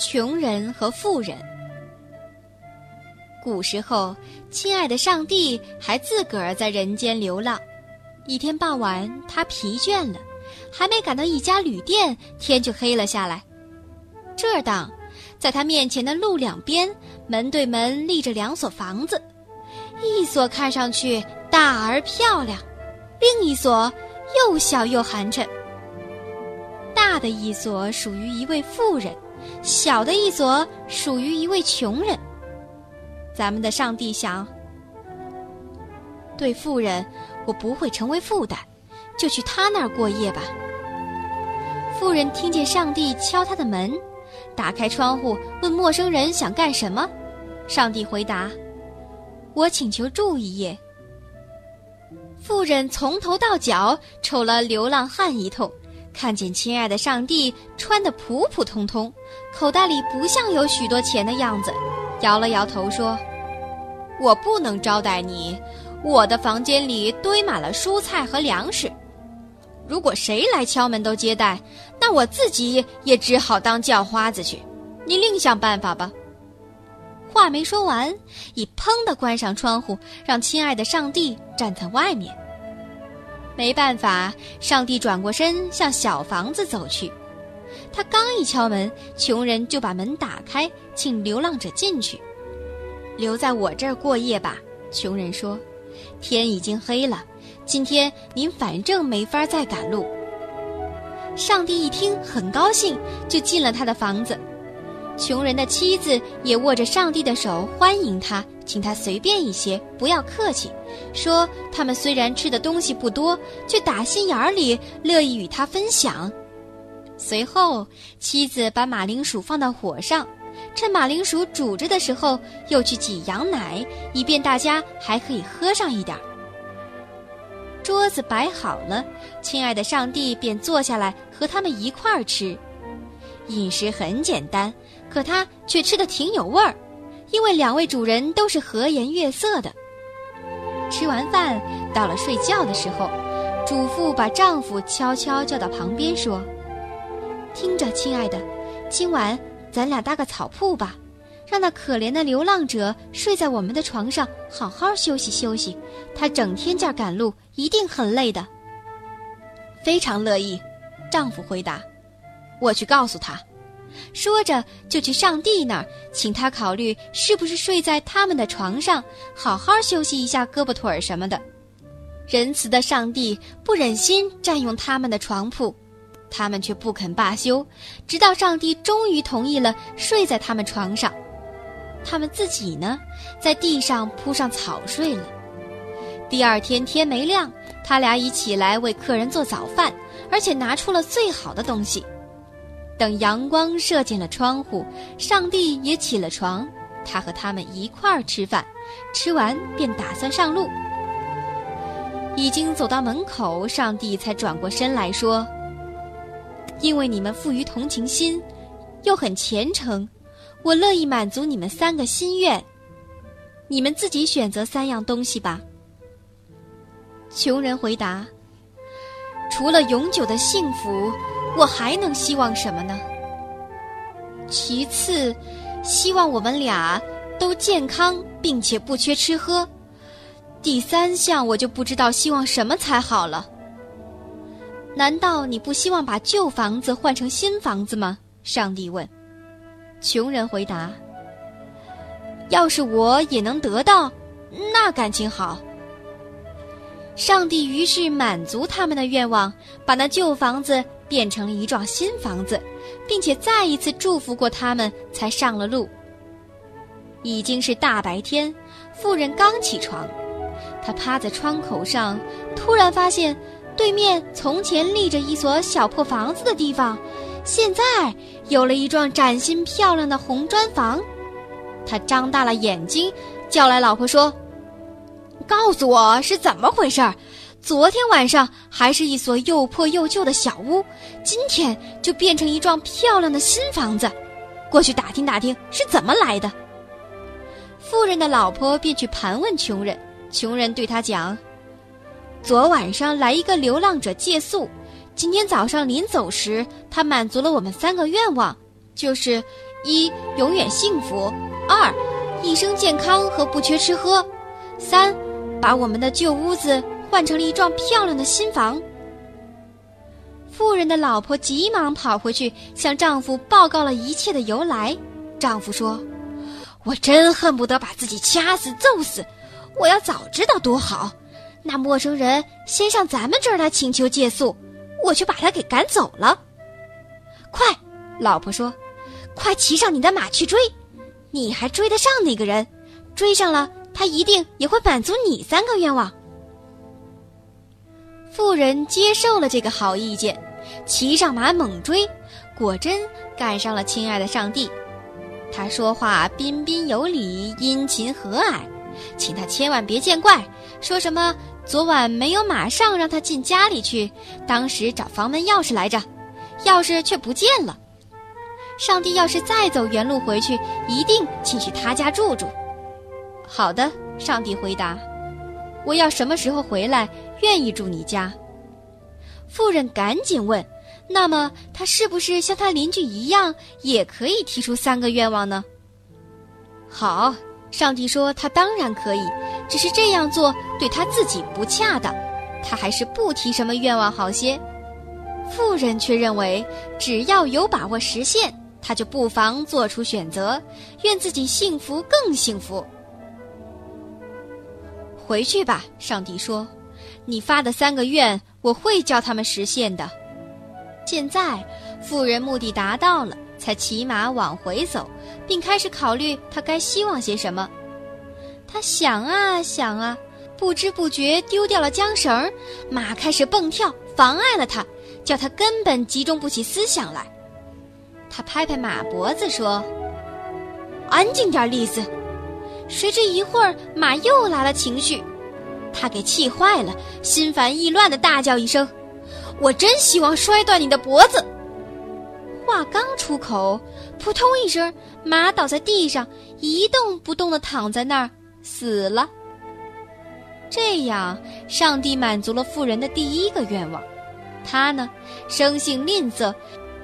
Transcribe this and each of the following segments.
穷人和富人。古时候，亲爱的上帝还自个儿在人间流浪。一天傍晚，他疲倦了，还没赶到一家旅店，天就黑了下来。这当，在他面前的路两边，门对门立着两所房子，一所看上去大而漂亮，另一所又小又寒碜。大的一所属于一位富人，小的一所属于一位穷人。咱们的上帝想，对富人，我不会成为负担，就去他那儿过夜吧。富人听见上帝敲他的门，打开窗户问陌生人想干什么。上帝回答：“我请求住一夜。”富人从头到脚瞅了流浪汉一通。看见亲爱的上帝穿得普普通通，口袋里不像有许多钱的样子，摇了摇头说：“我不能招待你，我的房间里堆满了蔬菜和粮食。如果谁来敲门都接待，那我自己也只好当叫花子去。你另想办法吧。”话没说完，已砰地关上窗户，让亲爱的上帝站在外面。没办法，上帝转过身向小房子走去。他刚一敲门，穷人就把门打开，请流浪者进去。留在我这儿过夜吧，穷人说。天已经黑了，今天您反正没法再赶路。上帝一听很高兴，就进了他的房子。穷人的妻子也握着上帝的手欢迎他。请他随便一些，不要客气。说他们虽然吃的东西不多，却打心眼里乐意与他分享。随后，妻子把马铃薯放到火上，趁马铃薯煮着的时候，又去挤羊奶，以便大家还可以喝上一点。桌子摆好了，亲爱的上帝便坐下来和他们一块儿吃。饮食很简单，可他却吃的挺有味儿。因为两位主人都是和颜悦色的。吃完饭，到了睡觉的时候，主妇把丈夫悄悄叫到旁边说：“听着，亲爱的，今晚咱俩搭个草铺吧，让那可怜的流浪者睡在我们的床上，好好休息休息。他整天这儿赶路，一定很累的。”非常乐意，丈夫回答：“我去告诉他。”说着，就去上帝那儿，请他考虑是不是睡在他们的床上，好好休息一下胳膊腿儿什么的。仁慈的上帝不忍心占用他们的床铺，他们却不肯罢休，直到上帝终于同意了睡在他们床上。他们自己呢，在地上铺上草睡了。第二天天没亮，他俩已起来为客人做早饭，而且拿出了最好的东西。等阳光射进了窗户，上帝也起了床，他和他们一块儿吃饭，吃完便打算上路。已经走到门口，上帝才转过身来说：“因为你们富于同情心，又很虔诚，我乐意满足你们三个心愿。你们自己选择三样东西吧。”穷人回答：“除了永久的幸福。”我还能希望什么呢？其次，希望我们俩都健康，并且不缺吃喝。第三项，我就不知道希望什么才好了。难道你不希望把旧房子换成新房子吗？上帝问。穷人回答：“要是我也能得到，那感情好。”上帝于是满足他们的愿望，把那旧房子。变成了一幢新房子，并且再一次祝福过他们，才上了路。已经是大白天，妇人刚起床，她趴在窗口上，突然发现对面从前立着一所小破房子的地方，现在有了一幢崭新漂亮的红砖房。他张大了眼睛，叫来老婆说：“告诉我是怎么回事儿。”昨天晚上还是一所又破又旧的小屋，今天就变成一幢漂亮的新房子。过去打听打听是怎么来的。富人的老婆便去盘问穷人，穷人对他讲：“昨晚上来一个流浪者借宿，今天早上临走时，他满足了我们三个愿望，就是一、永远幸福；二、一生健康和不缺吃喝；三、把我们的旧屋子换成了一幢漂亮的新房。妇人的老婆急忙跑回去，向丈夫报告了一切的由来。丈夫说：“我真恨不得把自己掐死、揍死！我要早知道多好。那陌生人先上咱们这儿来请求借宿，我却把他给赶走了。”快，老婆说：“快骑上你的马去追，你还追得上那个人？追上了，他一定也会满足你三个愿望。”妇人接受了这个好意见，骑上马猛追，果真赶上了亲爱的上帝。他说话彬彬有礼，殷勤和蔼，请他千万别见怪，说什么昨晚没有马上让他进家里去，当时找房门钥匙来着。钥匙却不见了。上帝要是再走原路回去，一定请去他家住住。好的，上帝回答：“我要什么时候回来？愿意住你家。”妇人赶紧问：“那么他是不是像他邻居一样，也可以提出三个愿望呢？”好，上帝说他当然可以，只是这样做对他自己不恰当，他还是不提什么愿望好些。妇人却认为，只要有把握实现，他就不妨做出选择，愿自己幸福更幸福。回去吧，上帝说：“你发的三个愿，我会叫他们实现的。”现在，富人目的达到了，才骑马往回走，并开始考虑他该希望些什么。他想啊想啊，不知不觉丢掉了缰绳，马开始蹦跳，妨碍了他。叫他根本集中不起思想来。他拍拍马脖子说：“安静点，丽丝。”谁知一会儿马又来了情绪，他给气坏了，心烦意乱的大叫一声：“我真希望摔断你的脖子！”话刚出口，扑通一声，马倒在地上，一动不动的躺在那儿，死了。这样，上帝满足了妇人的第一个愿望。他呢，生性吝啬，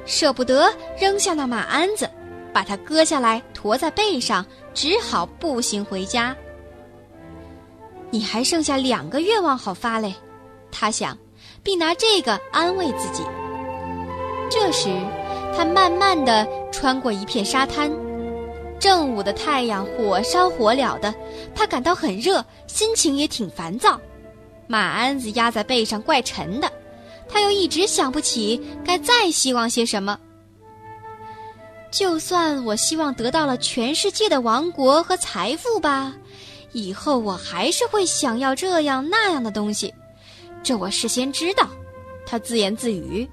舍不得扔下那马鞍子，把它割下来驮在背上，只好步行回家。你还剩下两个愿望好发嘞，他想，并拿这个安慰自己。这时，他慢慢地穿过一片沙滩，正午的太阳火烧火燎的，他感到很热，心情也挺烦躁。马鞍子压在背上怪沉的。他又一直想不起该再希望些什么。就算我希望得到了全世界的王国和财富吧，以后我还是会想要这样那样的东西，这我事先知道。他自言自语。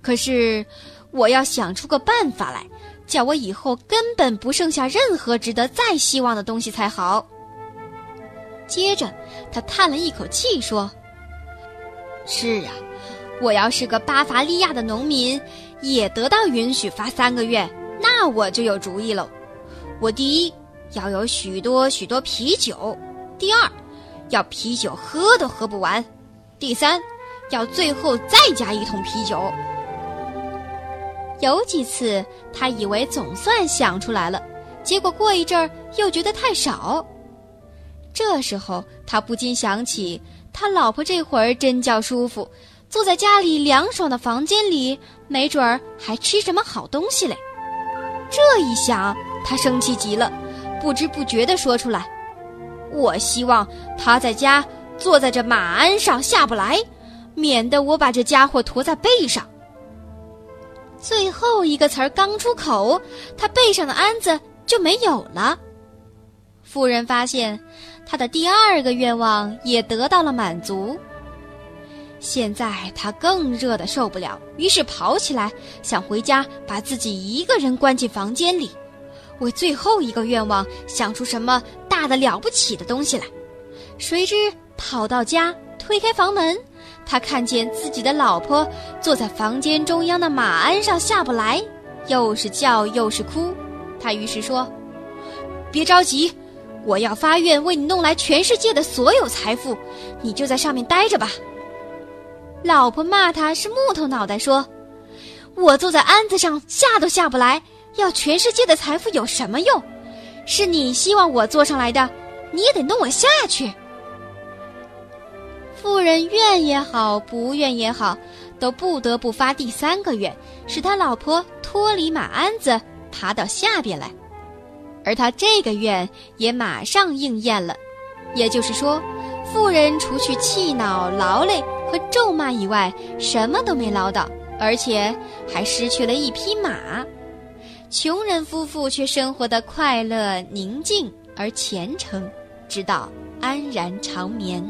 可是，我要想出个办法来，叫我以后根本不剩下任何值得再希望的东西才好。接着，他叹了一口气说：“是啊。”我要是个巴伐利亚的农民，也得到允许发三个月，那我就有主意喽。我第一要有许多许多啤酒，第二要啤酒喝都喝不完，第三要最后再加一桶啤酒。有几次他以为总算想出来了，结果过一阵儿又觉得太少。这时候他不禁想起他老婆这会儿真叫舒服。坐在家里凉爽的房间里，没准儿还吃什么好东西嘞。这一想，他生气极了，不知不觉地说出来：“我希望他在家坐在这马鞍上下不来，免得我把这家伙驮在背上。”最后一个词儿刚出口，他背上的鞍子就没有了。妇人发现，他的第二个愿望也得到了满足。现在他更热的受不了，于是跑起来想回家，把自己一个人关进房间里，为最后一个愿望想出什么大的了不起的东西来。谁知跑到家，推开房门，他看见自己的老婆坐在房间中央的马鞍上下不来，又是叫又是哭。他于是说：“别着急，我要发愿为你弄来全世界的所有财富，你就在上面待着吧。”老婆骂他是木头脑袋，说：“我坐在鞍子上下都下不来，要全世界的财富有什么用？是你希望我坐上来的，你也得弄我下去。富人愿也好，不愿也好，都不得不发第三个愿，使他老婆脱离马鞍子，爬到下边来。而他这个愿也马上应验了，也就是说，富人除去气恼、劳累和咒骂以外，什么都没捞到，而且还失去了一匹马。穷人夫妇却生活的快乐、宁静而虔诚，直到安然长眠。